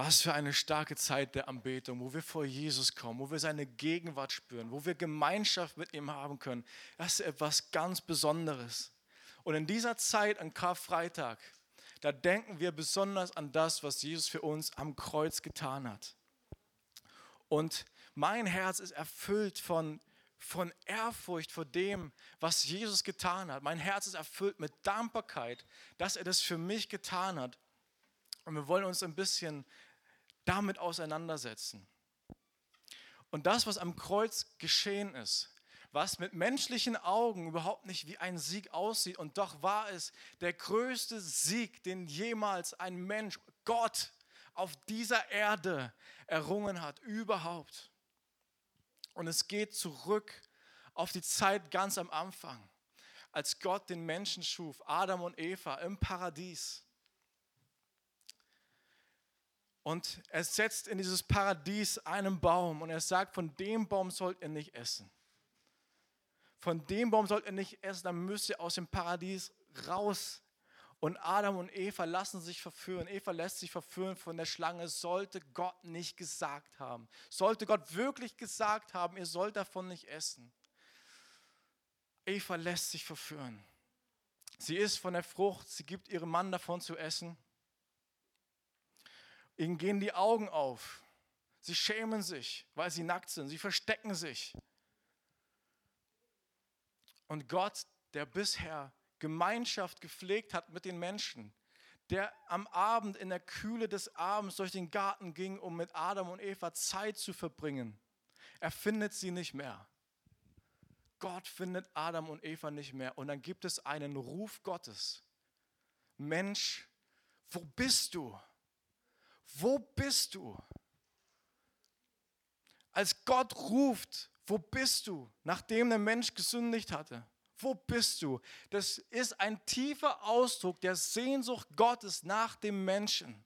Was für eine starke Zeit der Anbetung, wo wir vor Jesus kommen, wo wir seine Gegenwart spüren, wo wir Gemeinschaft mit ihm haben können. Das ist etwas ganz Besonderes. Und in dieser Zeit an Karfreitag, da denken wir besonders an das, was Jesus für uns am Kreuz getan hat. Und mein Herz ist erfüllt von, von Ehrfurcht vor dem, was Jesus getan hat. Mein Herz ist erfüllt mit Dankbarkeit, dass er das für mich getan hat. Und wir wollen uns ein bisschen damit auseinandersetzen. Und das, was am Kreuz geschehen ist, was mit menschlichen Augen überhaupt nicht wie ein Sieg aussieht, und doch war es der größte Sieg, den jemals ein Mensch, Gott, auf dieser Erde errungen hat, überhaupt. Und es geht zurück auf die Zeit ganz am Anfang, als Gott den Menschen schuf, Adam und Eva im Paradies. Und er setzt in dieses Paradies einen Baum und er sagt, von dem Baum sollt ihr nicht essen. Von dem Baum sollt ihr nicht essen, dann müsst ihr aus dem Paradies raus. Und Adam und Eva lassen sich verführen. Eva lässt sich verführen von der Schlange, sollte Gott nicht gesagt haben. Sollte Gott wirklich gesagt haben, ihr sollt davon nicht essen. Eva lässt sich verführen. Sie isst von der Frucht, sie gibt ihrem Mann davon zu essen. Ihnen gehen die Augen auf. Sie schämen sich, weil sie nackt sind. Sie verstecken sich. Und Gott, der bisher Gemeinschaft gepflegt hat mit den Menschen, der am Abend in der Kühle des Abends durch den Garten ging, um mit Adam und Eva Zeit zu verbringen, er findet sie nicht mehr. Gott findet Adam und Eva nicht mehr. Und dann gibt es einen Ruf Gottes. Mensch, wo bist du? Wo bist du? Als Gott ruft, wo bist du, nachdem der Mensch gesündigt hatte? Wo bist du? Das ist ein tiefer Ausdruck der Sehnsucht Gottes nach dem Menschen.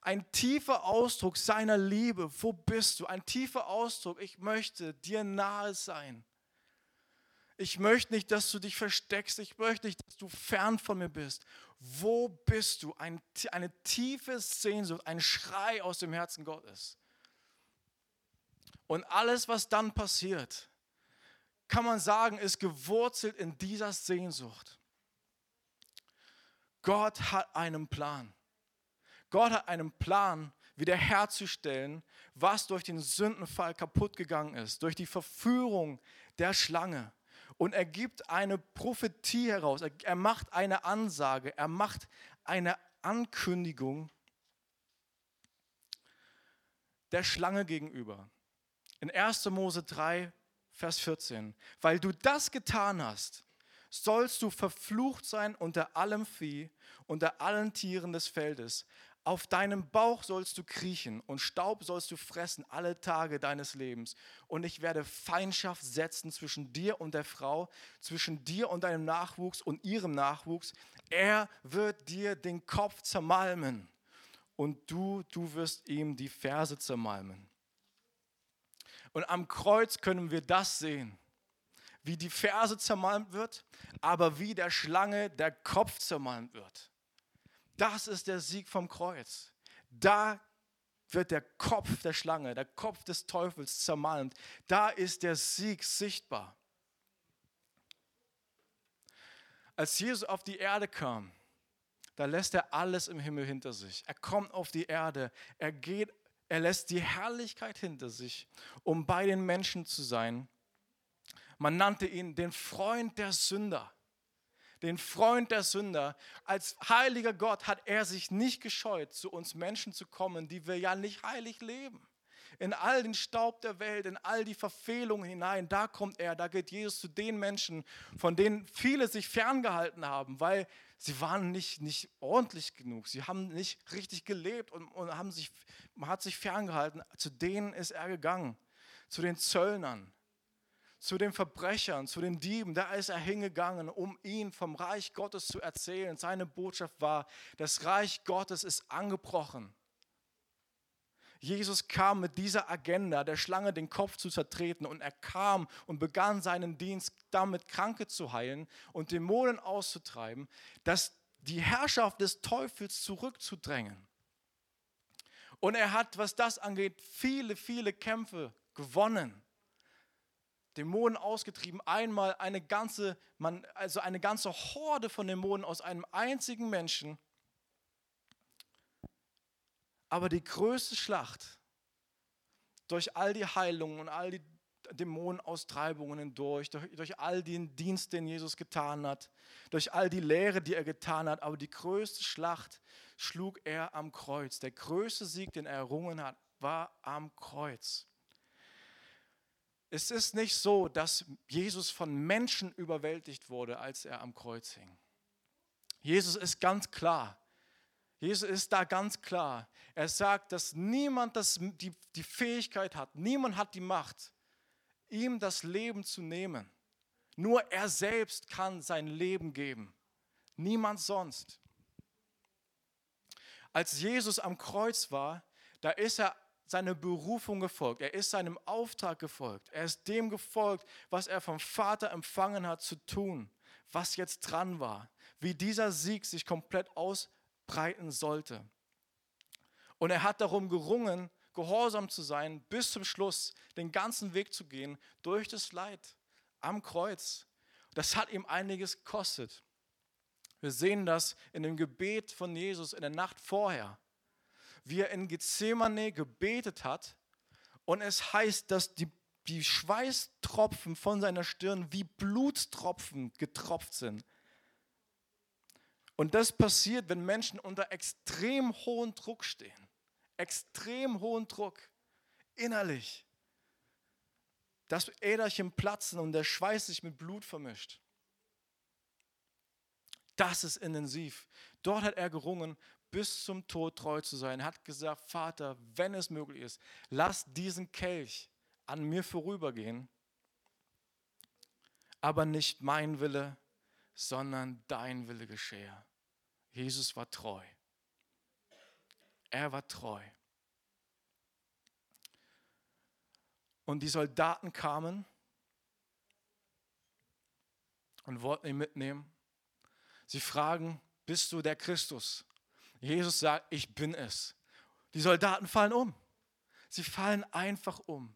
Ein tiefer Ausdruck seiner Liebe. Wo bist du? Ein tiefer Ausdruck, ich möchte dir nahe sein. Ich möchte nicht, dass du dich versteckst. Ich möchte nicht, dass du fern von mir bist. Wo bist du? Ein, eine tiefe Sehnsucht, ein Schrei aus dem Herzen Gottes. Und alles, was dann passiert, kann man sagen, ist gewurzelt in dieser Sehnsucht. Gott hat einen Plan. Gott hat einen Plan, wiederherzustellen, was durch den Sündenfall kaputt gegangen ist, durch die Verführung der Schlange. Und er gibt eine Prophetie heraus, er macht eine Ansage, er macht eine Ankündigung der Schlange gegenüber. In 1. Mose 3, Vers 14. Weil du das getan hast, sollst du verflucht sein unter allem Vieh, unter allen Tieren des Feldes. Auf deinem Bauch sollst du kriechen und Staub sollst du fressen alle Tage deines Lebens. Und ich werde Feindschaft setzen zwischen dir und der Frau, zwischen dir und deinem Nachwuchs und ihrem Nachwuchs. Er wird dir den Kopf zermalmen und du, du wirst ihm die Ferse zermalmen. Und am Kreuz können wir das sehen, wie die Ferse zermalmt wird, aber wie der Schlange der Kopf zermalmt wird. Das ist der Sieg vom Kreuz. Da wird der Kopf der Schlange, der Kopf des Teufels zermalmt. Da ist der Sieg sichtbar. Als Jesus auf die Erde kam, da lässt er alles im Himmel hinter sich. Er kommt auf die Erde, er geht, er lässt die Herrlichkeit hinter sich, um bei den Menschen zu sein. Man nannte ihn den Freund der Sünder den Freund der Sünder. Als heiliger Gott hat er sich nicht gescheut, zu uns Menschen zu kommen, die wir ja nicht heilig leben. In all den Staub der Welt, in all die Verfehlungen hinein, da kommt er, da geht Jesus zu den Menschen, von denen viele sich ferngehalten haben, weil sie waren nicht, nicht ordentlich genug, sie haben nicht richtig gelebt und, und haben sich, man hat sich ferngehalten. Zu denen ist er gegangen, zu den Zöllnern, zu den Verbrechern, zu den Dieben, da ist er hingegangen, um ihnen vom Reich Gottes zu erzählen. Seine Botschaft war, das Reich Gottes ist angebrochen. Jesus kam mit dieser Agenda, der Schlange den Kopf zu zertreten und er kam und begann seinen Dienst damit, Kranke zu heilen und Dämonen auszutreiben, dass die Herrschaft des Teufels zurückzudrängen. Und er hat, was das angeht, viele, viele Kämpfe gewonnen. Dämonen ausgetrieben, einmal eine ganze, man, also eine ganze Horde von Dämonen aus einem einzigen Menschen. Aber die größte Schlacht durch all die Heilungen und all die Dämonenaustreibungen hindurch, durch, durch all den Dienst, den Jesus getan hat, durch all die Lehre, die er getan hat. Aber die größte Schlacht schlug er am Kreuz. Der größte Sieg, den er errungen hat, war am Kreuz. Es ist nicht so, dass Jesus von Menschen überwältigt wurde, als er am Kreuz hing. Jesus ist ganz klar. Jesus ist da ganz klar. Er sagt, dass niemand das, die, die Fähigkeit hat, niemand hat die Macht, ihm das Leben zu nehmen. Nur er selbst kann sein Leben geben. Niemand sonst. Als Jesus am Kreuz war, da ist er seine Berufung gefolgt. Er ist seinem Auftrag gefolgt. Er ist dem gefolgt, was er vom Vater empfangen hat zu tun, was jetzt dran war, wie dieser Sieg sich komplett ausbreiten sollte. Und er hat darum gerungen, gehorsam zu sein, bis zum Schluss den ganzen Weg zu gehen, durch das Leid am Kreuz. Das hat ihm einiges gekostet. Wir sehen das in dem Gebet von Jesus in der Nacht vorher, wie er in Gethsemane gebetet hat. Und es heißt, dass die, die Schweißtropfen von seiner Stirn wie Blutstropfen getropft sind. Und das passiert, wenn Menschen unter extrem hohem Druck stehen extrem hohen Druck, innerlich. Das Äderchen platzen und der Schweiß sich mit Blut vermischt. Das ist intensiv. Dort hat er gerungen, bis zum Tod treu zu sein. Hat gesagt, Vater, wenn es möglich ist, lass diesen Kelch an mir vorübergehen, aber nicht mein Wille, sondern dein Wille geschehe. Jesus war treu. Er war treu. Und die Soldaten kamen und wollten ihn mitnehmen. Sie fragen, bist du der Christus? Jesus sagt, ich bin es. Die Soldaten fallen um. Sie fallen einfach um.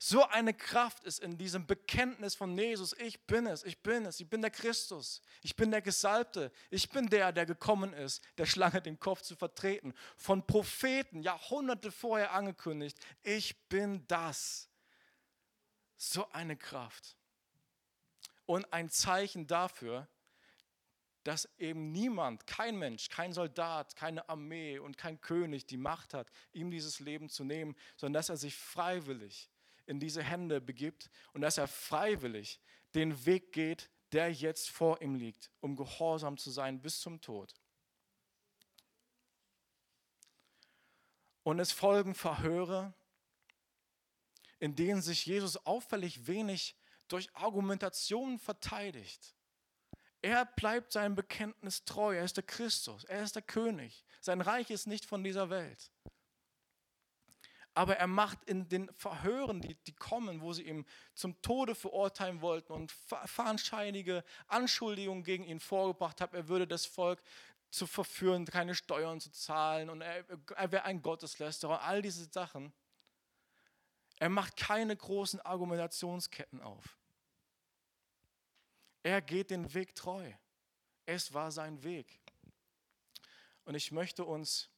So eine Kraft ist in diesem Bekenntnis von Jesus, ich bin es, ich bin es, ich bin der Christus, ich bin der Gesalbte, ich bin der, der gekommen ist, der Schlange den Kopf zu vertreten. Von Propheten, Jahrhunderte vorher angekündigt, ich bin das. So eine Kraft. Und ein Zeichen dafür, dass eben niemand, kein Mensch, kein Soldat, keine Armee und kein König die Macht hat, ihm dieses Leben zu nehmen, sondern dass er sich freiwillig in diese Hände begibt und dass er freiwillig den Weg geht, der jetzt vor ihm liegt, um gehorsam zu sein bis zum Tod. Und es folgen Verhöre, in denen sich Jesus auffällig wenig durch Argumentation verteidigt. Er bleibt seinem Bekenntnis treu. Er ist der Christus, er ist der König. Sein Reich ist nicht von dieser Welt aber er macht in den Verhören, die, die kommen, wo sie ihn zum Tode verurteilen wollten und fahnscheinige Anschuldigungen gegen ihn vorgebracht haben, er würde das Volk zu verführen, keine Steuern zu zahlen und er, er wäre ein Gotteslästerer, all diese Sachen. Er macht keine großen Argumentationsketten auf. Er geht den Weg treu. Es war sein Weg. Und ich möchte uns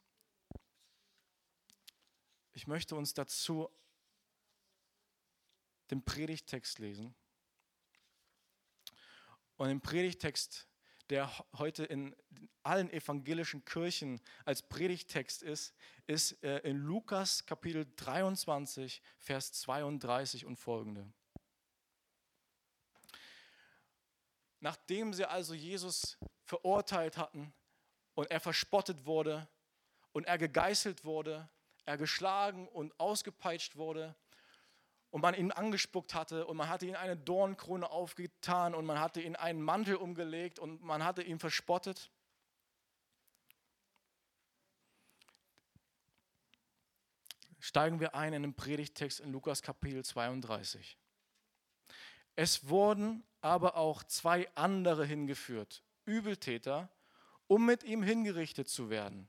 ich möchte uns dazu den Predigtext lesen. Und im Predigtext, der heute in allen evangelischen Kirchen als Predigtext ist, ist äh, in Lukas Kapitel 23, Vers 32 und folgende. Nachdem sie also Jesus verurteilt hatten und er verspottet wurde und er gegeißelt wurde er geschlagen und ausgepeitscht wurde und man ihn angespuckt hatte und man hatte ihn eine Dornkrone aufgetan und man hatte ihn einen Mantel umgelegt und man hatte ihn verspottet. Steigen wir ein in den Predigtext in Lukas Kapitel 32. Es wurden aber auch zwei andere hingeführt, Übeltäter, um mit ihm hingerichtet zu werden.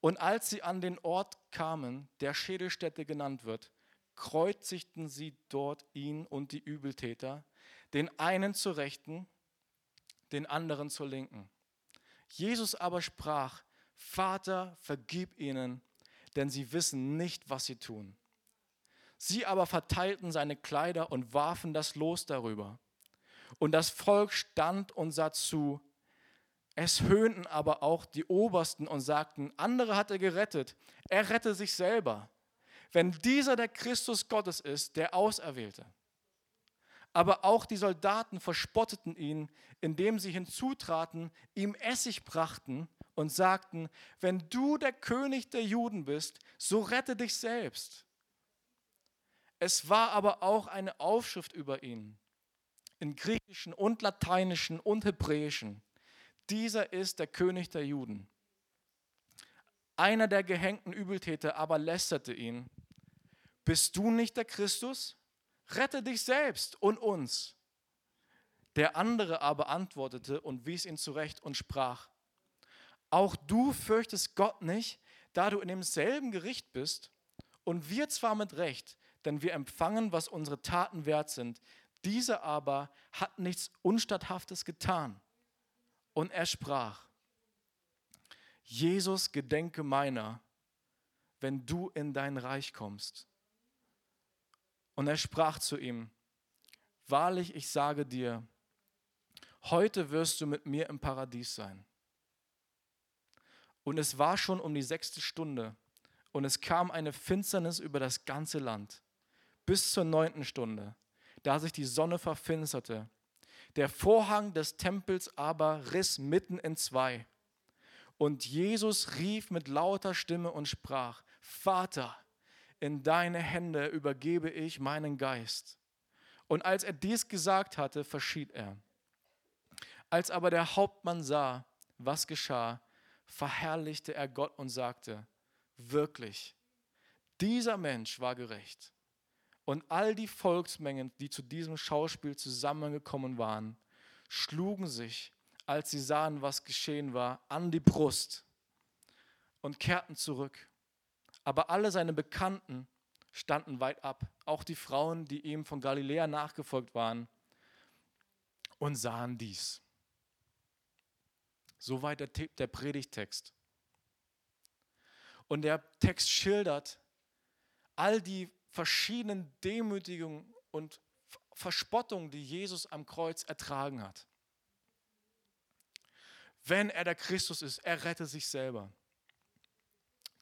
Und als sie an den Ort kamen, der Schädelstätte genannt wird, kreuzigten sie dort ihn und die Übeltäter, den einen zur Rechten, den anderen zur Linken. Jesus aber sprach, Vater, vergib ihnen, denn sie wissen nicht, was sie tun. Sie aber verteilten seine Kleider und warfen das Los darüber. Und das Volk stand und sah zu. Es höhnten aber auch die Obersten und sagten, andere hat er gerettet, er rette sich selber, wenn dieser der Christus Gottes ist, der Auserwählte. Aber auch die Soldaten verspotteten ihn, indem sie hinzutraten, ihm Essig brachten und sagten, wenn du der König der Juden bist, so rette dich selbst. Es war aber auch eine Aufschrift über ihn, in griechischen und lateinischen und hebräischen. Dieser ist der König der Juden. Einer der gehängten Übeltäter aber lästerte ihn. Bist du nicht der Christus? Rette dich selbst und uns. Der andere aber antwortete und wies ihn zurecht und sprach, auch du fürchtest Gott nicht, da du in demselben Gericht bist, und wir zwar mit Recht, denn wir empfangen, was unsere Taten wert sind. Dieser aber hat nichts Unstatthaftes getan. Und er sprach, Jesus, gedenke meiner, wenn du in dein Reich kommst. Und er sprach zu ihm, wahrlich, ich sage dir, heute wirst du mit mir im Paradies sein. Und es war schon um die sechste Stunde, und es kam eine Finsternis über das ganze Land bis zur neunten Stunde, da sich die Sonne verfinsterte. Der Vorhang des Tempels aber riss mitten in zwei. Und Jesus rief mit lauter Stimme und sprach, Vater, in deine Hände übergebe ich meinen Geist. Und als er dies gesagt hatte, verschied er. Als aber der Hauptmann sah, was geschah, verherrlichte er Gott und sagte, wirklich, dieser Mensch war gerecht. Und all die Volksmengen, die zu diesem Schauspiel zusammengekommen waren, schlugen sich, als sie sahen, was geschehen war, an die Brust und kehrten zurück. Aber alle seine Bekannten standen weit ab, auch die Frauen, die ihm von Galiläa nachgefolgt waren, und sahen dies. Soweit der, der Predigtext. Und der Text schildert all die verschiedenen Demütigungen und Verspottungen, die Jesus am Kreuz ertragen hat. Wenn er der Christus ist, er rette sich selber.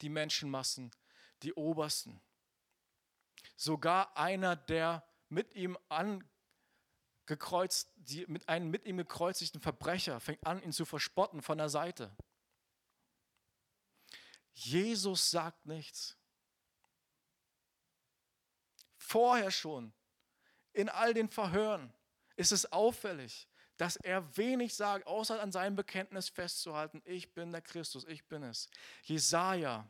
Die Menschenmassen, die Obersten. Sogar einer, der mit ihm angekreuzt, die, mit einem mit ihm gekreuzigten Verbrecher fängt an, ihn zu verspotten von der Seite. Jesus sagt nichts vorher schon, in all den Verhören, ist es auffällig, dass er wenig sagt, außer an seinem Bekenntnis festzuhalten, ich bin der Christus, ich bin es. Jesaja,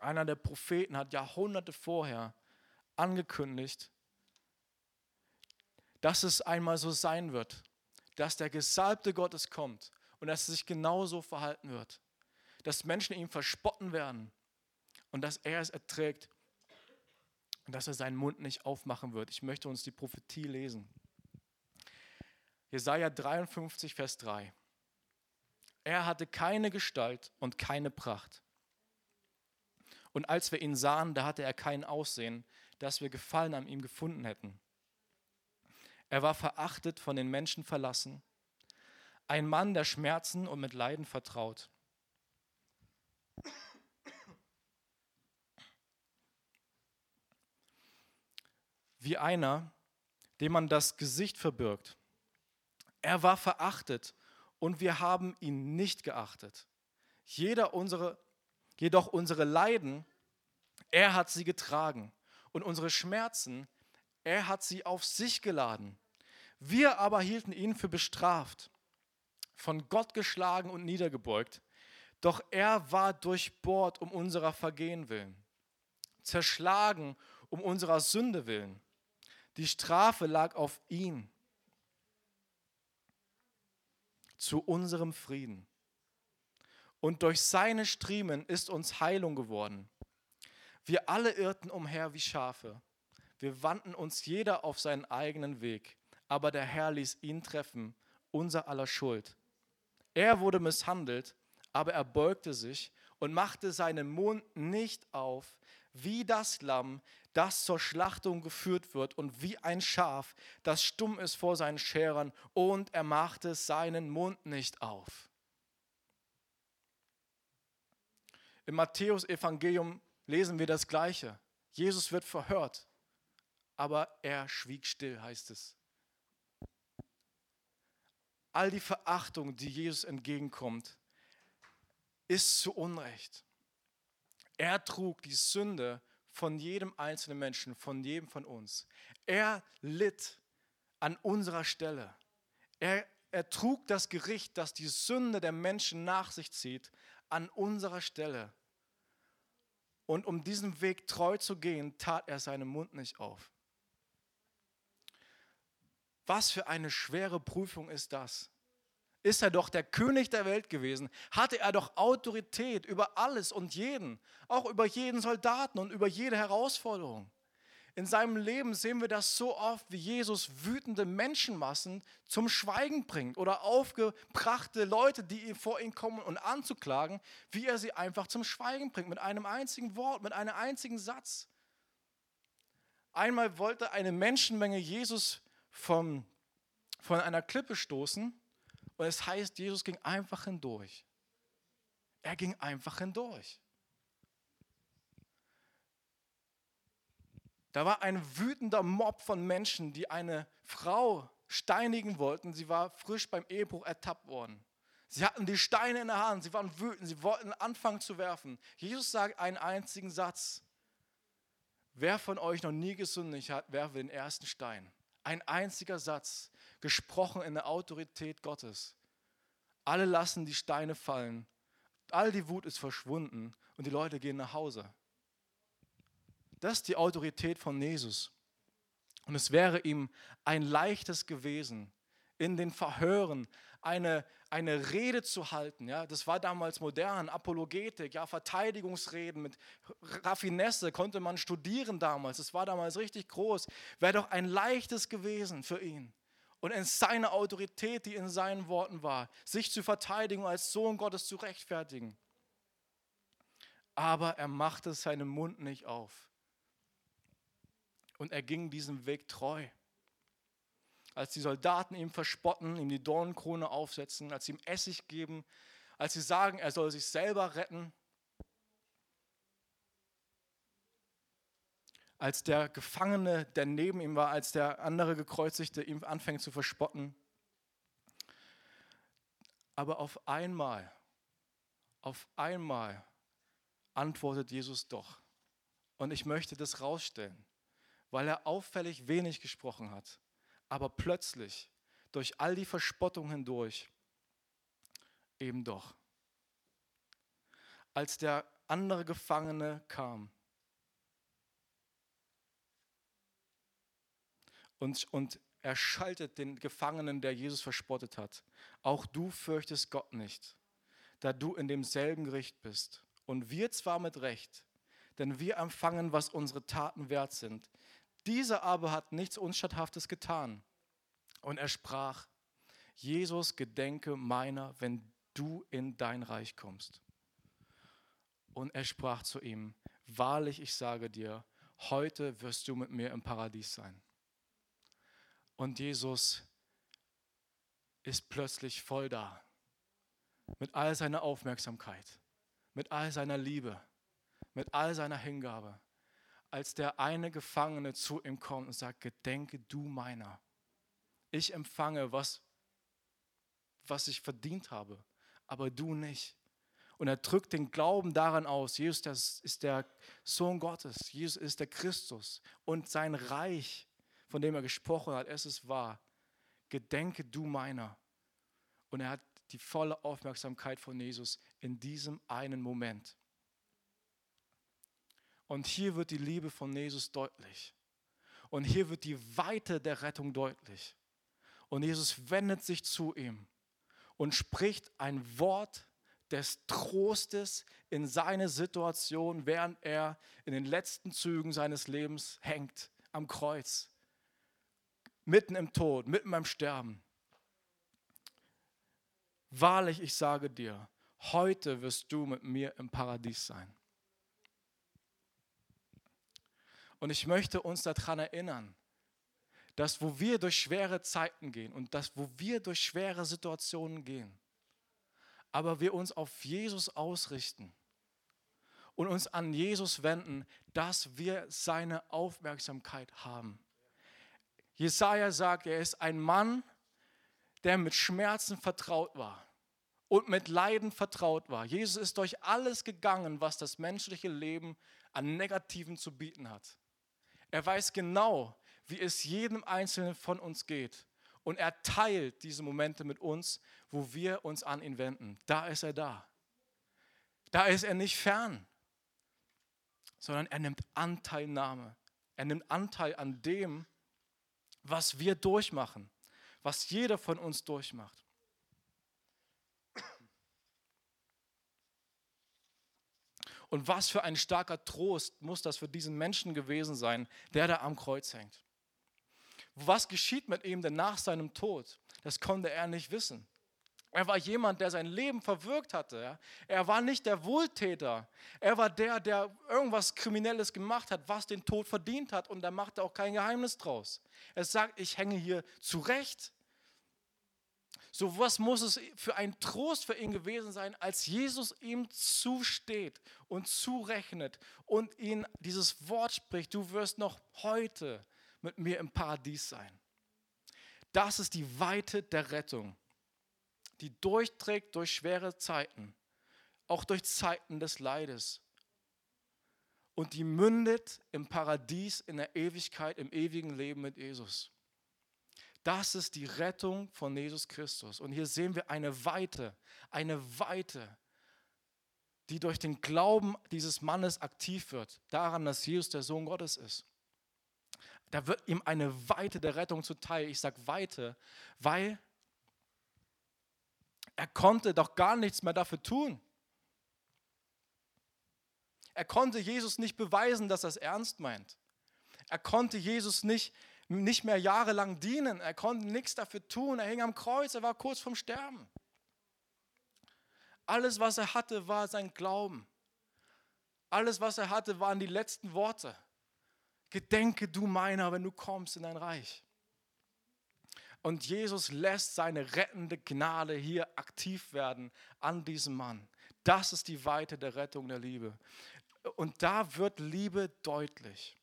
einer der Propheten, hat Jahrhunderte vorher angekündigt, dass es einmal so sein wird, dass der Gesalbte Gottes kommt und dass er sich genauso verhalten wird, dass Menschen ihm verspotten werden und dass er es erträgt dass er seinen Mund nicht aufmachen wird. Ich möchte uns die Prophetie lesen. Jesaja 53, Vers 3. Er hatte keine Gestalt und keine Pracht. Und als wir ihn sahen, da hatte er kein Aussehen, dass wir Gefallen an ihm gefunden hätten. Er war verachtet, von den Menschen verlassen, ein Mann der Schmerzen und mit Leiden vertraut. Wie einer, dem man das Gesicht verbirgt. Er war verachtet und wir haben ihn nicht geachtet. Jeder unsere, jedoch unsere Leiden, er hat sie getragen und unsere Schmerzen, er hat sie auf sich geladen. Wir aber hielten ihn für bestraft, von Gott geschlagen und niedergebeugt. Doch er war durchbohrt um unserer Vergehen willen, zerschlagen um unserer Sünde willen. Die Strafe lag auf ihn zu unserem Frieden. und durch seine Striemen ist uns Heilung geworden. Wir alle irrten umher wie Schafe. Wir wandten uns jeder auf seinen eigenen Weg, aber der Herr ließ ihn treffen, unser aller Schuld. Er wurde misshandelt, aber er beugte sich und machte seinen Mund nicht auf, wie das Lamm, das zur Schlachtung geführt wird, und wie ein Schaf, das stumm ist vor seinen Scherern, und er machte seinen Mund nicht auf. Im Matthäus-Evangelium lesen wir das Gleiche. Jesus wird verhört, aber er schwieg still, heißt es. All die Verachtung, die Jesus entgegenkommt, ist zu Unrecht. Er trug die Sünde von jedem einzelnen Menschen, von jedem von uns. Er litt an unserer Stelle. Er, er trug das Gericht, das die Sünde der Menschen nach sich zieht, an unserer Stelle. Und um diesen Weg treu zu gehen, tat er seinen Mund nicht auf. Was für eine schwere Prüfung ist das? Ist er doch der König der Welt gewesen, hatte er doch Autorität über alles und jeden, auch über jeden Soldaten und über jede Herausforderung. In seinem Leben sehen wir das so oft, wie Jesus wütende Menschenmassen zum Schweigen bringt oder aufgebrachte Leute, die vor ihn kommen und anzuklagen, wie er sie einfach zum Schweigen bringt, mit einem einzigen Wort, mit einem einzigen Satz. Einmal wollte eine Menschenmenge Jesus vom, von einer Klippe stoßen und es heißt, Jesus ging einfach hindurch. Er ging einfach hindurch. Da war ein wütender Mob von Menschen, die eine Frau steinigen wollten. Sie war frisch beim Ehebruch ertappt worden. Sie hatten die Steine in der Hand, sie waren wütend, sie wollten anfangen zu werfen. Jesus sagt einen einzigen Satz. Wer von euch noch nie gesündigt hat, werfe den ersten Stein. Ein einziger Satz gesprochen in der Autorität Gottes. Alle lassen die Steine fallen. All die Wut ist verschwunden und die Leute gehen nach Hause. Das ist die Autorität von Jesus. Und es wäre ihm ein leichtes gewesen, in den Verhören eine, eine Rede zu halten. Ja, das war damals modern, Apologetik, ja, Verteidigungsreden mit Raffinesse konnte man studieren damals. Das war damals richtig groß. Wäre doch ein leichtes gewesen für ihn und in seiner Autorität, die in seinen Worten war, sich zu verteidigen und als Sohn Gottes zu rechtfertigen. Aber er machte seinen Mund nicht auf. Und er ging diesem Weg treu. Als die Soldaten ihm verspotten, ihm die Dornenkrone aufsetzen, als sie ihm Essig geben, als sie sagen, er soll sich selber retten, als der Gefangene, der neben ihm war, als der andere Gekreuzigte ihm anfängt zu verspotten. Aber auf einmal, auf einmal antwortet Jesus doch. Und ich möchte das rausstellen, weil er auffällig wenig gesprochen hat. Aber plötzlich, durch all die Verspottung hindurch, eben doch. Als der andere Gefangene kam, und, und er schaltet den Gefangenen, der Jesus verspottet hat. Auch du fürchtest Gott nicht, da du in demselben Gericht bist. Und wir zwar mit Recht, denn wir empfangen, was unsere Taten wert sind. Dieser aber hat nichts Unstatthaftes getan. Und er sprach, Jesus, gedenke meiner, wenn du in dein Reich kommst. Und er sprach zu ihm, wahrlich, ich sage dir, heute wirst du mit mir im Paradies sein. Und Jesus ist plötzlich voll da. Mit all seiner Aufmerksamkeit, mit all seiner Liebe, mit all seiner Hingabe. Als der eine Gefangene zu ihm kommt und sagt, gedenke du meiner. Ich empfange, was, was ich verdient habe, aber du nicht. Und er drückt den Glauben daran aus, Jesus ist der Sohn Gottes, Jesus ist der Christus und sein Reich von dem er gesprochen hat, es ist wahr. Gedenke du meiner. Und er hat die volle Aufmerksamkeit von Jesus in diesem einen Moment. Und hier wird die Liebe von Jesus deutlich. Und hier wird die Weite der Rettung deutlich. Und Jesus wendet sich zu ihm und spricht ein Wort, des Trostes in seine Situation, während er in den letzten Zügen seines Lebens hängt am Kreuz, mitten im Tod, mitten beim Sterben. Wahrlich, ich sage dir, heute wirst du mit mir im Paradies sein. Und ich möchte uns daran erinnern, dass wo wir durch schwere Zeiten gehen und dass wo wir durch schwere Situationen gehen, aber wir uns auf Jesus ausrichten und uns an Jesus wenden, dass wir seine Aufmerksamkeit haben. Jesaja sagt, er ist ein Mann, der mit Schmerzen vertraut war und mit Leiden vertraut war. Jesus ist durch alles gegangen, was das menschliche Leben an Negativen zu bieten hat. Er weiß genau, wie es jedem Einzelnen von uns geht. Und er teilt diese Momente mit uns, wo wir uns an ihn wenden. Da ist er da. Da ist er nicht fern, sondern er nimmt Anteilnahme. Er nimmt Anteil an dem, was wir durchmachen, was jeder von uns durchmacht. Und was für ein starker Trost muss das für diesen Menschen gewesen sein, der da am Kreuz hängt. Was geschieht mit ihm denn nach seinem Tod? Das konnte er nicht wissen. Er war jemand, der sein Leben verwirkt hatte. Er war nicht der Wohltäter. Er war der, der irgendwas Kriminelles gemacht hat, was den Tod verdient hat. Und da macht er auch kein Geheimnis draus. Er sagt, ich hänge hier zurecht. So was muss es für ein Trost für ihn gewesen sein, als Jesus ihm zusteht und zurechnet und ihn dieses Wort spricht, du wirst noch heute mit mir im Paradies sein. Das ist die Weite der Rettung, die durchträgt durch schwere Zeiten, auch durch Zeiten des Leides. Und die mündet im Paradies, in der Ewigkeit, im ewigen Leben mit Jesus. Das ist die Rettung von Jesus Christus. Und hier sehen wir eine Weite, eine Weite, die durch den Glauben dieses Mannes aktiv wird, daran, dass Jesus der Sohn Gottes ist. Da wird ihm eine Weite der Rettung zuteil. Ich sage Weite, weil er konnte doch gar nichts mehr dafür tun. Er konnte Jesus nicht beweisen, dass er es ernst meint. Er konnte Jesus nicht, nicht mehr jahrelang dienen. Er konnte nichts dafür tun. Er hing am Kreuz, er war kurz vorm Sterben. Alles, was er hatte, war sein Glauben. Alles, was er hatte, waren die letzten Worte. Gedenke du meiner, wenn du kommst in dein Reich. Und Jesus lässt seine rettende Gnade hier aktiv werden an diesem Mann. Das ist die Weite der Rettung der Liebe. Und da wird Liebe deutlich.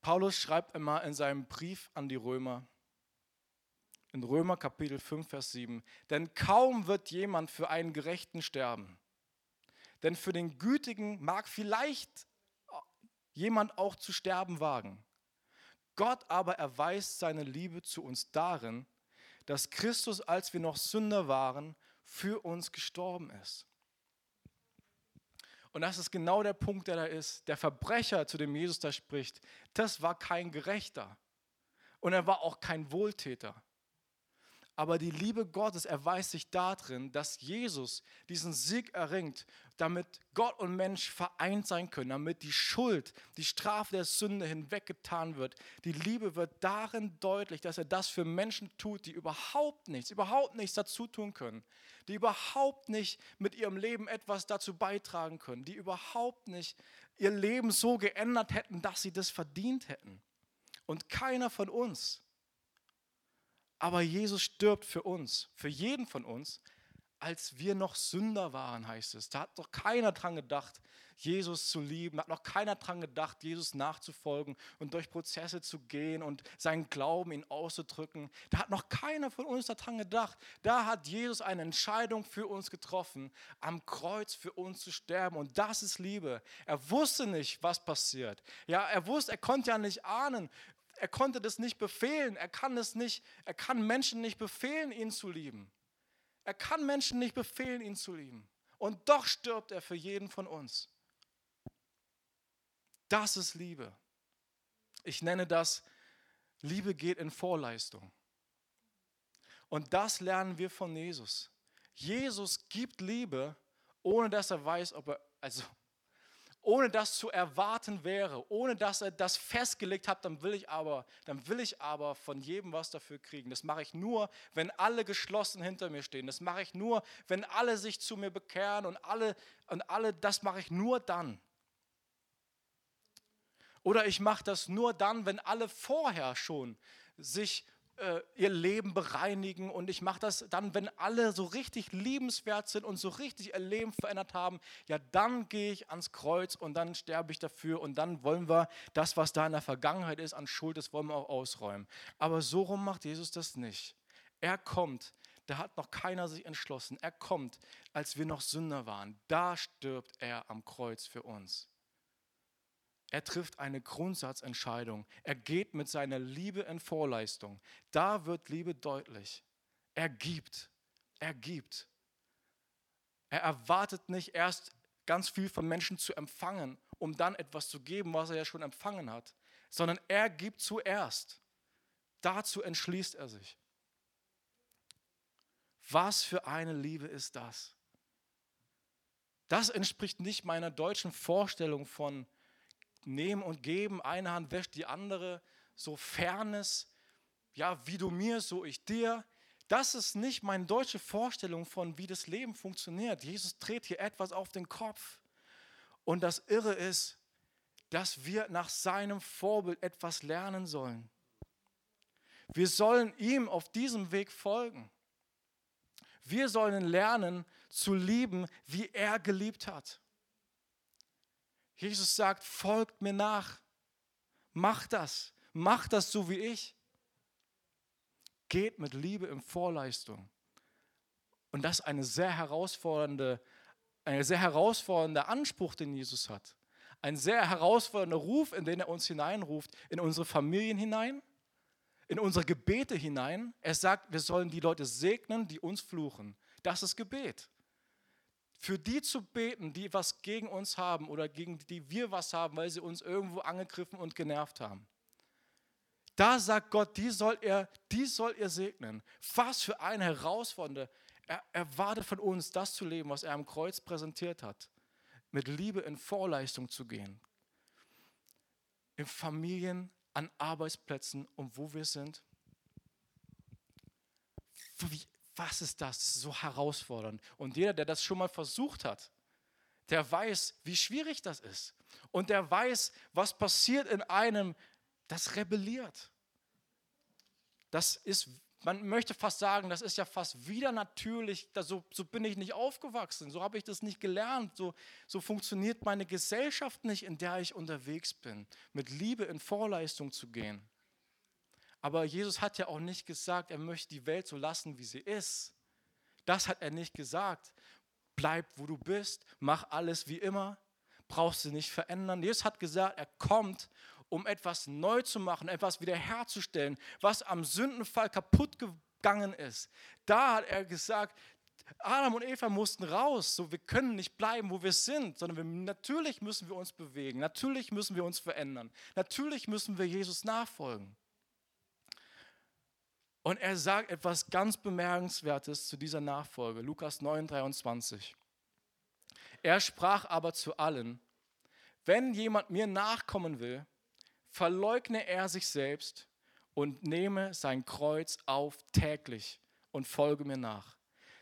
Paulus schreibt immer in seinem Brief an die Römer, in Römer Kapitel 5, Vers 7, denn kaum wird jemand für einen Gerechten sterben denn für den Gütigen mag vielleicht jemand auch zu sterben wagen. Gott aber erweist seine Liebe zu uns darin, dass Christus, als wir noch Sünder waren, für uns gestorben ist. Und das ist genau der Punkt, der da ist. Der Verbrecher, zu dem Jesus da spricht, das war kein Gerechter. Und er war auch kein Wohltäter. Aber die Liebe Gottes erweist sich darin, dass Jesus diesen Sieg erringt, damit Gott und Mensch vereint sein können, damit die Schuld, die Strafe der Sünde hinweggetan wird. Die Liebe wird darin deutlich, dass er das für Menschen tut, die überhaupt nichts, überhaupt nichts dazu tun können, die überhaupt nicht mit ihrem Leben etwas dazu beitragen können, die überhaupt nicht ihr Leben so geändert hätten, dass sie das verdient hätten. Und keiner von uns aber Jesus stirbt für uns, für jeden von uns, als wir noch Sünder waren, heißt es. Da hat doch keiner dran gedacht, Jesus zu lieben, da hat noch keiner dran gedacht, Jesus nachzufolgen und durch Prozesse zu gehen und seinen Glauben ihn auszudrücken. Da hat noch keiner von uns daran gedacht. Da hat Jesus eine Entscheidung für uns getroffen, am Kreuz für uns zu sterben. Und das ist Liebe. Er wusste nicht, was passiert. Ja, er wusste, er konnte ja nicht ahnen, er konnte das nicht befehlen. Er kann es nicht, er kann Menschen nicht befehlen, ihn zu lieben. Er kann Menschen nicht befehlen, ihn zu lieben. Und doch stirbt er für jeden von uns. Das ist Liebe. Ich nenne das, Liebe geht in Vorleistung. Und das lernen wir von Jesus. Jesus gibt Liebe, ohne dass er weiß, ob er, also ohne das zu erwarten wäre, ohne dass er das festgelegt hat, dann will ich aber, dann will ich aber von jedem was dafür kriegen. Das mache ich nur, wenn alle geschlossen hinter mir stehen. Das mache ich nur, wenn alle sich zu mir bekehren und alle und alle das mache ich nur dann. Oder ich mache das nur dann, wenn alle vorher schon sich äh, ihr Leben bereinigen und ich mache das dann, wenn alle so richtig liebenswert sind und so richtig ihr Leben verändert haben, ja, dann gehe ich ans Kreuz und dann sterbe ich dafür und dann wollen wir das, was da in der Vergangenheit ist, an Schuld, das wollen wir auch ausräumen. Aber so rum macht Jesus das nicht. Er kommt, da hat noch keiner sich entschlossen. Er kommt, als wir noch Sünder waren. Da stirbt er am Kreuz für uns. Er trifft eine Grundsatzentscheidung. Er geht mit seiner Liebe in Vorleistung. Da wird Liebe deutlich. Er gibt. Er gibt. Er erwartet nicht erst ganz viel von Menschen zu empfangen, um dann etwas zu geben, was er ja schon empfangen hat, sondern er gibt zuerst. Dazu entschließt er sich. Was für eine Liebe ist das? Das entspricht nicht meiner deutschen Vorstellung von Nehmen und Geben, eine Hand wäscht die andere, so Fairness, ja, wie du mir, so ich dir. Das ist nicht meine deutsche Vorstellung von, wie das Leben funktioniert. Jesus dreht hier etwas auf den Kopf. Und das Irre ist, dass wir nach seinem Vorbild etwas lernen sollen. Wir sollen ihm auf diesem Weg folgen. Wir sollen lernen zu lieben, wie er geliebt hat. Jesus sagt, folgt mir nach. Macht das. Macht das so wie ich. Geht mit Liebe in Vorleistung. Und das ist eine sehr herausfordernde, ein sehr herausfordernder Anspruch, den Jesus hat. Ein sehr herausfordernder Ruf, in den er uns hineinruft, in unsere Familien hinein, in unsere Gebete hinein. Er sagt, wir sollen die Leute segnen, die uns fluchen. Das ist Gebet für die zu beten, die was gegen uns haben oder gegen die wir was haben, weil sie uns irgendwo angegriffen und genervt haben. Da sagt Gott, die soll er, die soll er segnen. Was für eine herausfordernde. Er erwartet von uns, das zu leben, was er am Kreuz präsentiert hat. Mit Liebe in Vorleistung zu gehen. In Familien, an Arbeitsplätzen und wo wir sind. Wie, was ist das? So herausfordernd. Und jeder, der das schon mal versucht hat, der weiß, wie schwierig das ist. Und der weiß, was passiert in einem, das rebelliert. Das ist, man möchte fast sagen, das ist ja fast wieder natürlich, so, so bin ich nicht aufgewachsen, so habe ich das nicht gelernt, so, so funktioniert meine Gesellschaft nicht, in der ich unterwegs bin, mit Liebe in Vorleistung zu gehen. Aber Jesus hat ja auch nicht gesagt, er möchte die Welt so lassen, wie sie ist. Das hat er nicht gesagt. Bleib, wo du bist, mach alles wie immer, brauchst du nicht verändern. Jesus hat gesagt, er kommt, um etwas neu zu machen, etwas wiederherzustellen, was am Sündenfall kaputt gegangen ist. Da hat er gesagt, Adam und Eva mussten raus, so wir können nicht bleiben, wo wir sind, sondern wir, natürlich müssen wir uns bewegen, natürlich müssen wir uns verändern, natürlich müssen wir Jesus nachfolgen. Und er sagt etwas ganz Bemerkenswertes zu dieser Nachfolge, Lukas 9, 23. Er sprach aber zu allen, wenn jemand mir nachkommen will, verleugne er sich selbst und nehme sein Kreuz auf täglich und folge mir nach.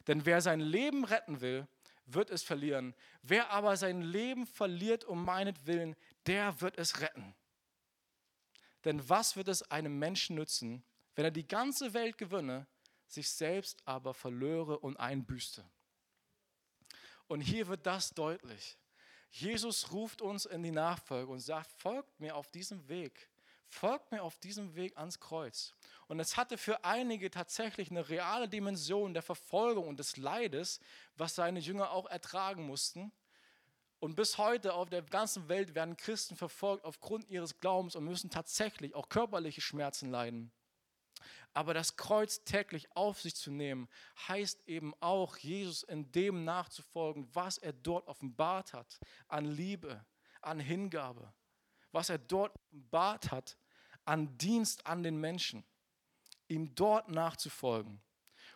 Denn wer sein Leben retten will, wird es verlieren. Wer aber sein Leben verliert um meinetwillen, der wird es retten. Denn was wird es einem Menschen nützen, wenn er die ganze Welt gewinne, sich selbst aber verlöre und einbüßte. Und hier wird das deutlich. Jesus ruft uns in die Nachfolge und sagt, folgt mir auf diesem Weg. Folgt mir auf diesem Weg ans Kreuz. Und es hatte für einige tatsächlich eine reale Dimension der Verfolgung und des Leides, was seine Jünger auch ertragen mussten. Und bis heute auf der ganzen Welt werden Christen verfolgt aufgrund ihres Glaubens und müssen tatsächlich auch körperliche Schmerzen leiden. Aber das Kreuz täglich auf sich zu nehmen, heißt eben auch, Jesus in dem nachzufolgen, was er dort offenbart hat, an Liebe, an Hingabe, was er dort offenbart hat, an Dienst an den Menschen, ihm dort nachzufolgen.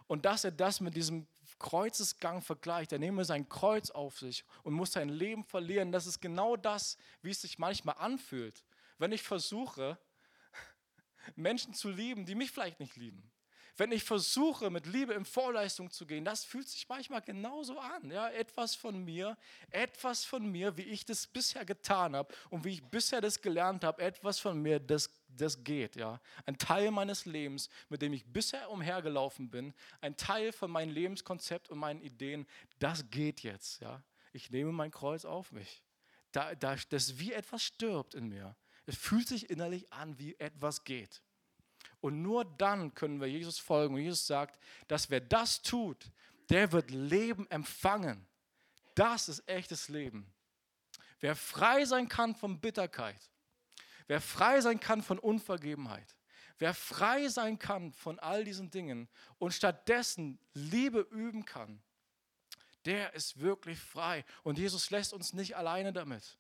Und dass er das mit diesem Kreuzesgang vergleicht. Er nehme sein Kreuz auf sich und muss sein Leben verlieren. Das ist genau das, wie es sich manchmal anfühlt, wenn ich versuche, Menschen zu lieben, die mich vielleicht nicht lieben wenn ich versuche, mit Liebe in Vorleistung zu gehen, das fühlt sich manchmal genauso an. Ja? Etwas von mir, etwas von mir, wie ich das bisher getan habe und wie ich bisher das gelernt habe, etwas von mir, das, das geht. Ja? Ein Teil meines Lebens, mit dem ich bisher umhergelaufen bin, ein Teil von meinem Lebenskonzept und meinen Ideen, das geht jetzt. Ja? Ich nehme mein Kreuz auf mich. Da, da, das wie etwas stirbt in mir. Es fühlt sich innerlich an, wie etwas geht. Und nur dann können wir Jesus folgen. Und Jesus sagt, dass wer das tut, der wird Leben empfangen. Das ist echtes Leben. Wer frei sein kann von Bitterkeit, wer frei sein kann von Unvergebenheit, wer frei sein kann von all diesen Dingen und stattdessen Liebe üben kann, der ist wirklich frei. Und Jesus lässt uns nicht alleine damit.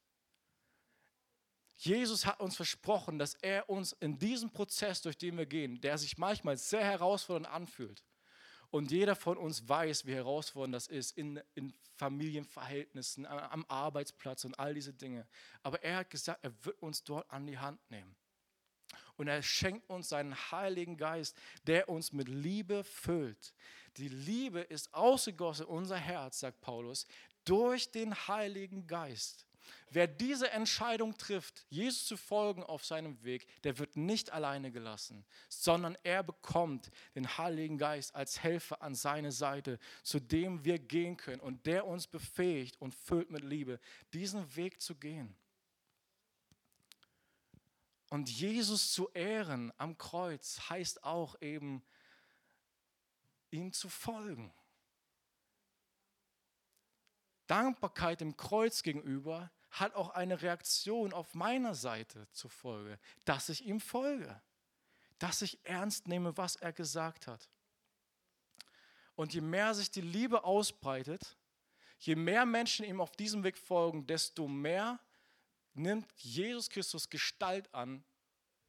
Jesus hat uns versprochen, dass er uns in diesem Prozess, durch den wir gehen, der sich manchmal sehr herausfordernd anfühlt, und jeder von uns weiß, wie herausfordernd das ist in, in Familienverhältnissen, am Arbeitsplatz und all diese Dinge. Aber er hat gesagt, er wird uns dort an die Hand nehmen. Und er schenkt uns seinen Heiligen Geist, der uns mit Liebe füllt. Die Liebe ist ausgegossen in unser Herz, sagt Paulus, durch den Heiligen Geist. Wer diese Entscheidung trifft, Jesus zu folgen auf seinem Weg, der wird nicht alleine gelassen, sondern er bekommt den Heiligen Geist als Helfer an seine Seite, zu dem wir gehen können und der uns befähigt und füllt mit Liebe, diesen Weg zu gehen. Und Jesus zu ehren am Kreuz heißt auch eben, ihm zu folgen. Dankbarkeit dem Kreuz gegenüber hat auch eine Reaktion auf meiner Seite zur Folge, dass ich ihm folge, dass ich ernst nehme, was er gesagt hat. Und je mehr sich die Liebe ausbreitet, je mehr Menschen ihm auf diesem Weg folgen, desto mehr nimmt Jesus Christus Gestalt an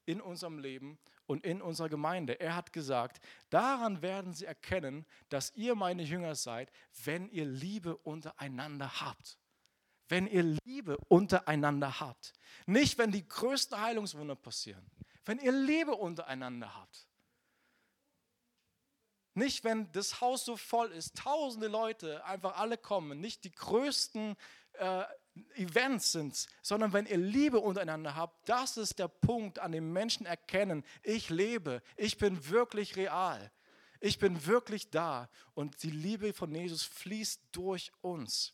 in unserem Leben und in unserer Gemeinde. Er hat gesagt, daran werden sie erkennen, dass ihr meine Jünger seid, wenn ihr Liebe untereinander habt wenn ihr Liebe untereinander habt. Nicht, wenn die größten Heilungswunder passieren. Wenn ihr Liebe untereinander habt. Nicht, wenn das Haus so voll ist, tausende Leute einfach alle kommen, nicht die größten äh, Events sind, sondern wenn ihr Liebe untereinander habt, das ist der Punkt, an dem Menschen erkennen, ich lebe, ich bin wirklich real, ich bin wirklich da und die Liebe von Jesus fließt durch uns.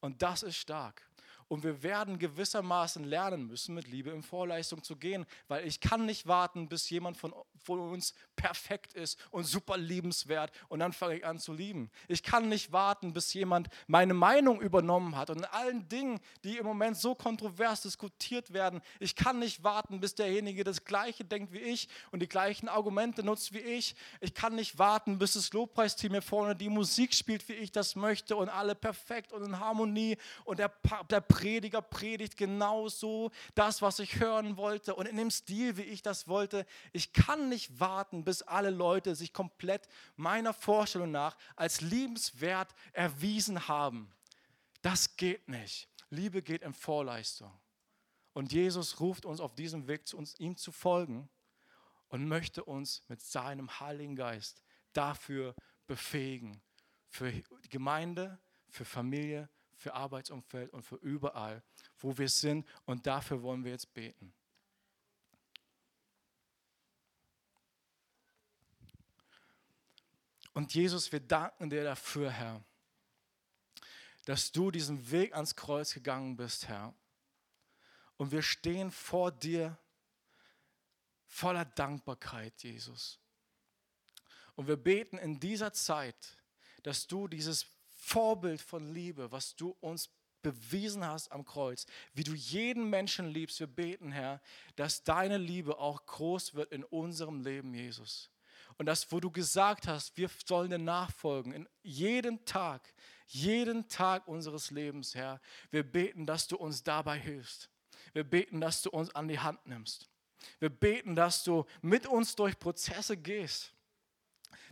Und das ist stark. Und wir werden gewissermaßen lernen müssen, mit Liebe in Vorleistung zu gehen, weil ich kann nicht warten, bis jemand von, von uns perfekt ist und super liebenswert und dann fange ich an zu lieben. Ich kann nicht warten, bis jemand meine Meinung übernommen hat und in allen Dingen, die im Moment so kontrovers diskutiert werden, ich kann nicht warten, bis derjenige das Gleiche denkt wie ich und die gleichen Argumente nutzt wie ich. Ich kann nicht warten, bis das Lobpreisteam hier vorne die Musik spielt, wie ich das möchte und alle perfekt und in Harmonie und der, der Prediger predigt genauso das, was ich hören wollte und in dem Stil, wie ich das wollte. Ich kann nicht warten, bis alle Leute sich komplett meiner Vorstellung nach als liebenswert erwiesen haben. Das geht nicht. Liebe geht in Vorleistung. Und Jesus ruft uns auf diesem Weg, zu uns, ihm zu folgen und möchte uns mit seinem Heiligen Geist dafür befähigen. Für die Gemeinde, für Familie, für Arbeitsumfeld und für überall, wo wir sind. Und dafür wollen wir jetzt beten. Und Jesus, wir danken dir dafür, Herr, dass du diesen Weg ans Kreuz gegangen bist, Herr. Und wir stehen vor dir voller Dankbarkeit, Jesus. Und wir beten in dieser Zeit, dass du dieses Vorbild von Liebe, was du uns bewiesen hast am Kreuz, wie du jeden Menschen liebst. Wir beten, Herr, dass deine Liebe auch groß wird in unserem Leben, Jesus. Und das, wo du gesagt hast, wir sollen dir nachfolgen, in jeden Tag, jeden Tag unseres Lebens, Herr. Wir beten, dass du uns dabei hilfst. Wir beten, dass du uns an die Hand nimmst. Wir beten, dass du mit uns durch Prozesse gehst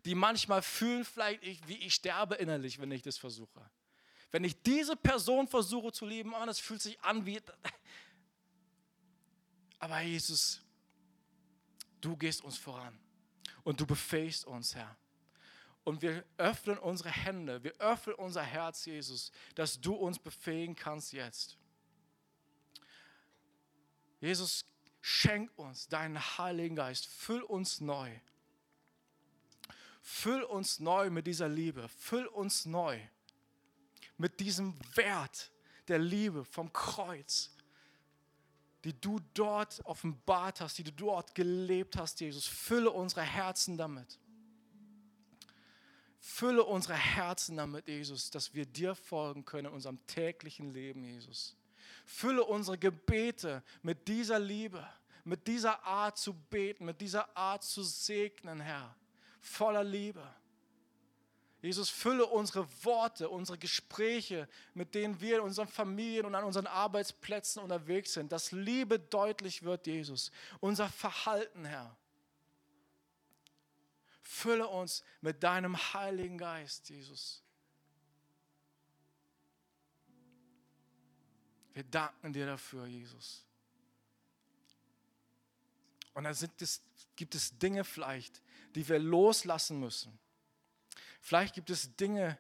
die manchmal fühlen vielleicht, wie ich sterbe innerlich, wenn ich das versuche. Wenn ich diese Person versuche zu lieben, oh, das fühlt sich an wie... Aber Jesus, du gehst uns voran und du befähigst uns, Herr. Und wir öffnen unsere Hände, wir öffnen unser Herz, Jesus, dass du uns befähigen kannst jetzt. Jesus, schenk uns deinen Heiligen Geist, füll uns neu. Füll uns neu mit dieser Liebe, füll uns neu mit diesem Wert der Liebe vom Kreuz, die du dort offenbart hast, die du dort gelebt hast, Jesus. Fülle unsere Herzen damit. Fülle unsere Herzen damit, Jesus, dass wir dir folgen können in unserem täglichen Leben, Jesus. Fülle unsere Gebete mit dieser Liebe, mit dieser Art zu beten, mit dieser Art zu segnen, Herr, voller Liebe. Jesus, fülle unsere Worte, unsere Gespräche, mit denen wir in unseren Familien und an unseren Arbeitsplätzen unterwegs sind, dass Liebe deutlich wird, Jesus. Unser Verhalten, Herr. Fülle uns mit deinem Heiligen Geist, Jesus. Wir danken dir dafür, Jesus. Und da es, gibt es Dinge vielleicht, die wir loslassen müssen Vielleicht gibt es Dinge,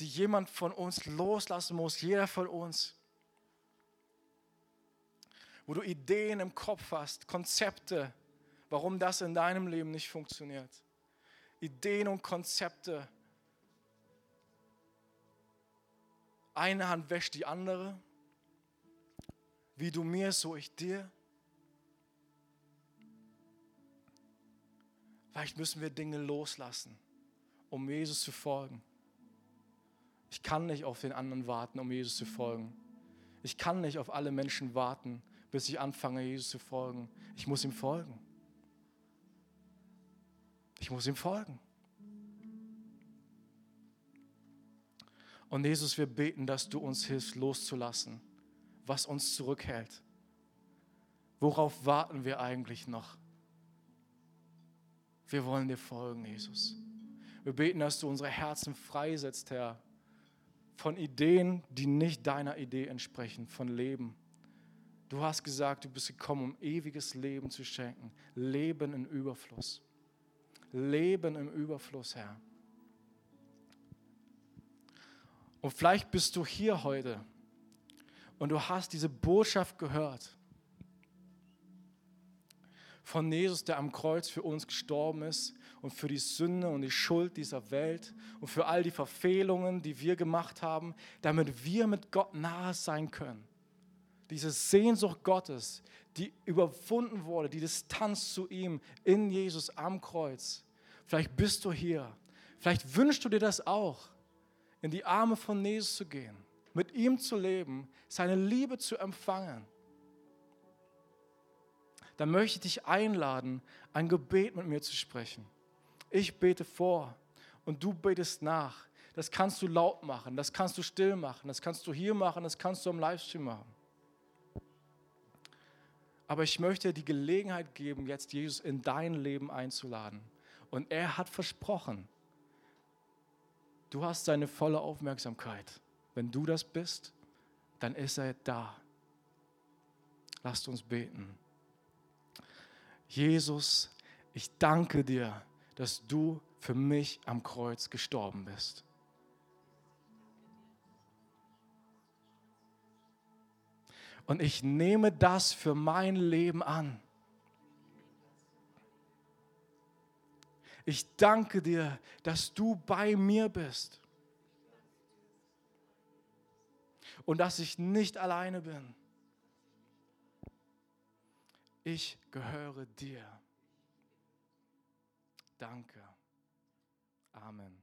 die jemand von uns loslassen muss, jeder von uns. Wo du Ideen im Kopf hast, Konzepte, warum das in deinem Leben nicht funktioniert. Ideen und Konzepte. Eine Hand wäscht die andere. Wie du mir, so ich dir. Vielleicht müssen wir Dinge loslassen um Jesus zu folgen. Ich kann nicht auf den anderen warten, um Jesus zu folgen. Ich kann nicht auf alle Menschen warten, bis ich anfange, Jesus zu folgen. Ich muss ihm folgen. Ich muss ihm folgen. Und Jesus, wir beten, dass du uns hilfst, loszulassen, was uns zurückhält. Worauf warten wir eigentlich noch? Wir wollen dir folgen, Jesus. Wir beten, dass du unsere Herzen freisetzt, Herr, von Ideen, die nicht deiner Idee entsprechen, von Leben. Du hast gesagt, du bist gekommen, um ewiges Leben zu schenken. Leben im Überfluss. Leben im Überfluss, Herr. Und vielleicht bist du hier heute und du hast diese Botschaft gehört von Jesus, der am Kreuz für uns gestorben ist und für die Sünde und die Schuld dieser Welt und für all die Verfehlungen, die wir gemacht haben, damit wir mit Gott nahe sein können. Diese Sehnsucht Gottes, die überwunden wurde, die Distanz zu ihm in Jesus am Kreuz. Vielleicht bist du hier. Vielleicht wünschst du dir das auch, in die Arme von Jesus zu gehen, mit ihm zu leben, seine Liebe zu empfangen dann möchte ich dich einladen, ein Gebet mit mir zu sprechen. Ich bete vor und du betest nach. Das kannst du laut machen, das kannst du still machen, das kannst du hier machen, das kannst du am Livestream machen. Aber ich möchte dir die Gelegenheit geben, jetzt Jesus in dein Leben einzuladen. Und er hat versprochen, du hast seine volle Aufmerksamkeit. Wenn du das bist, dann ist er da. Lasst uns beten. Jesus, ich danke dir, dass du für mich am Kreuz gestorben bist. Und ich nehme das für mein Leben an. Ich danke dir, dass du bei mir bist. Und dass ich nicht alleine bin. Ich gehöre dir. Danke. Amen.